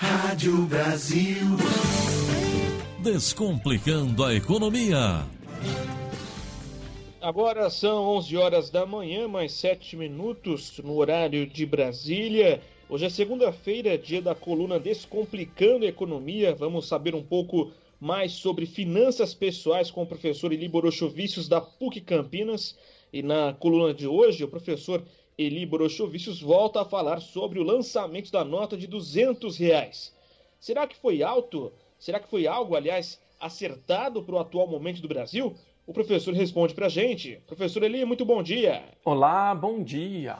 Rádio Brasil. Descomplicando a economia. Agora são 11 horas da manhã, mais 7 minutos no horário de Brasília. Hoje é segunda-feira, dia da coluna Descomplicando a Economia. Vamos saber um pouco mais sobre finanças pessoais com o professor Eli Borochovicius da PUC Campinas. E na coluna de hoje, o professor Eli Borochovicius volta a falar sobre o lançamento da nota de 200 reais. Será que foi alto? Será que foi algo, aliás, acertado para o atual momento do Brasil? O professor responde para a gente. Professor Eli, muito bom dia. Olá, bom dia.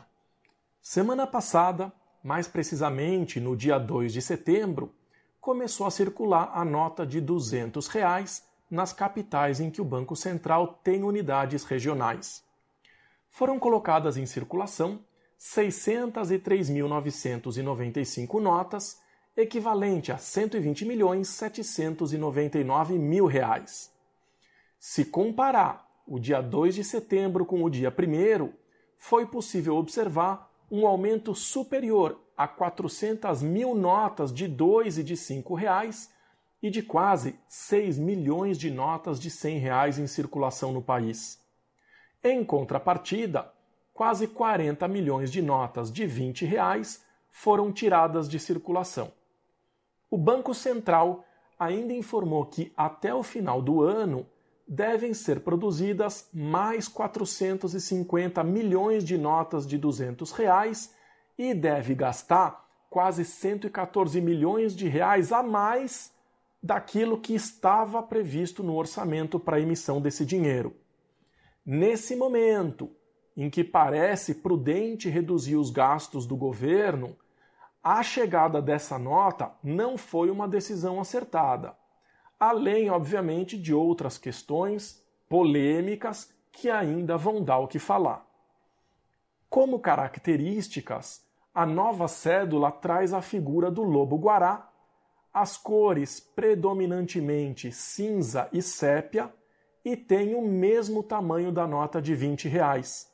Semana passada, mais precisamente no dia 2 de setembro, começou a circular a nota de 200 reais nas capitais em que o Banco Central tem unidades regionais. Foram colocadas em circulação 603.995 notas, equivalente a 120 milhões 799 mil reais. Se comparar o dia 2 de setembro com o dia 1 foi possível observar um aumento superior a 400 mil notas de 2 e de 5 reais e de quase 6 milhões de notas de 100 reais em circulação no país. Em contrapartida, quase 40 milhões de notas de 20 reais foram tiradas de circulação. O Banco Central ainda informou que até o final do ano devem ser produzidas mais 450 milhões de notas de 200 reais e deve gastar quase 114 milhões de reais a mais daquilo que estava previsto no orçamento para a emissão desse dinheiro. Nesse momento em que parece prudente reduzir os gastos do governo, a chegada dessa nota não foi uma decisão acertada além, obviamente, de outras questões polêmicas que ainda vão dar o que falar. Como características, a nova cédula traz a figura do lobo-guará, as cores predominantemente cinza e sépia e tem o mesmo tamanho da nota de 20 reais.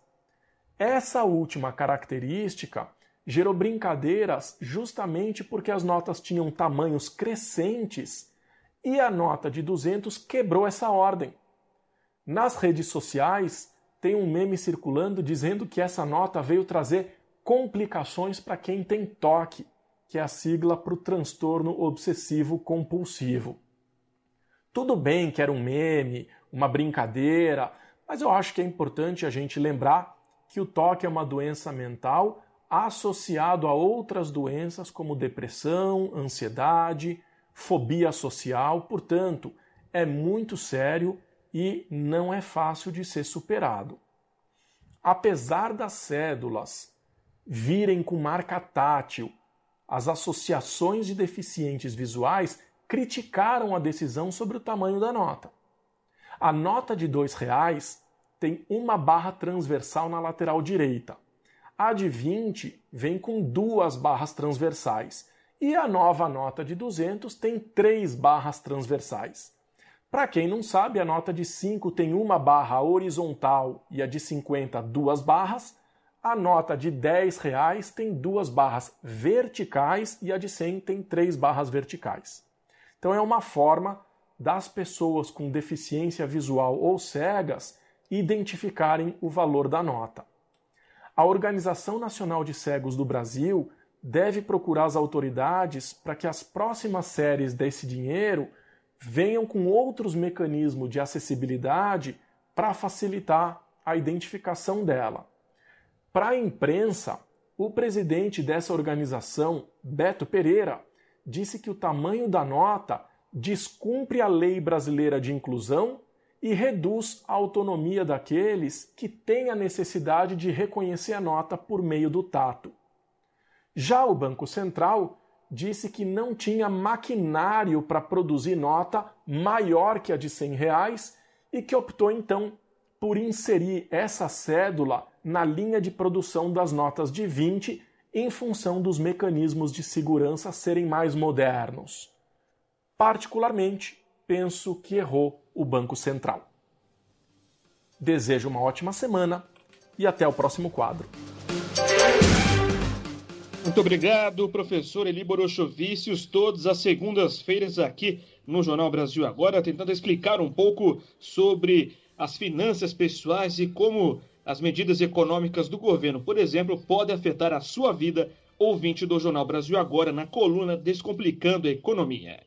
Essa última característica gerou brincadeiras justamente porque as notas tinham tamanhos crescentes e a nota de 200 quebrou essa ordem. Nas redes sociais, tem um meme circulando dizendo que essa nota veio trazer complicações para quem tem toque, que é a sigla para o transtorno obsessivo compulsivo. Tudo bem que era um meme, uma brincadeira, mas eu acho que é importante a gente lembrar que o toque é uma doença mental associado a outras doenças como depressão, ansiedade, fobia social, portanto, é muito sério e não é fácil de ser superado. Apesar das cédulas virem com marca tátil, as associações de deficientes visuais criticaram a decisão sobre o tamanho da nota. A nota de R$ reais tem uma barra transversal na lateral direita. A de 20 vem com duas barras transversais e a nova nota de 200 tem três barras transversais. Para quem não sabe, a nota de 5 tem uma barra horizontal e a de 50 duas barras. A nota de 10 reais tem duas barras verticais e a de 100 tem três barras verticais. Então é uma forma das pessoas com deficiência visual ou cegas identificarem o valor da nota. A Organização Nacional de Cegos do Brasil deve procurar as autoridades para que as próximas séries desse dinheiro venham com outros mecanismos de acessibilidade para facilitar a identificação dela. Para a imprensa, o presidente dessa organização, Beto Pereira, disse que o tamanho da nota descumpre a lei brasileira de inclusão e reduz a autonomia daqueles que têm a necessidade de reconhecer a nota por meio do tato. Já o Banco Central disse que não tinha maquinário para produzir nota maior que a de 100 reais e que optou então por inserir essa cédula na linha de produção das notas de 20 em função dos mecanismos de segurança serem mais modernos. Particularmente, penso que errou o Banco Central. Desejo uma ótima semana e até o próximo quadro. Muito obrigado, professor Eli Borochovicius, todas as segundas-feiras aqui no Jornal Brasil Agora, tentando explicar um pouco sobre as finanças pessoais e como as medidas econômicas do governo, por exemplo, podem afetar a sua vida, ouvinte do Jornal Brasil Agora, na coluna Descomplicando a Economia.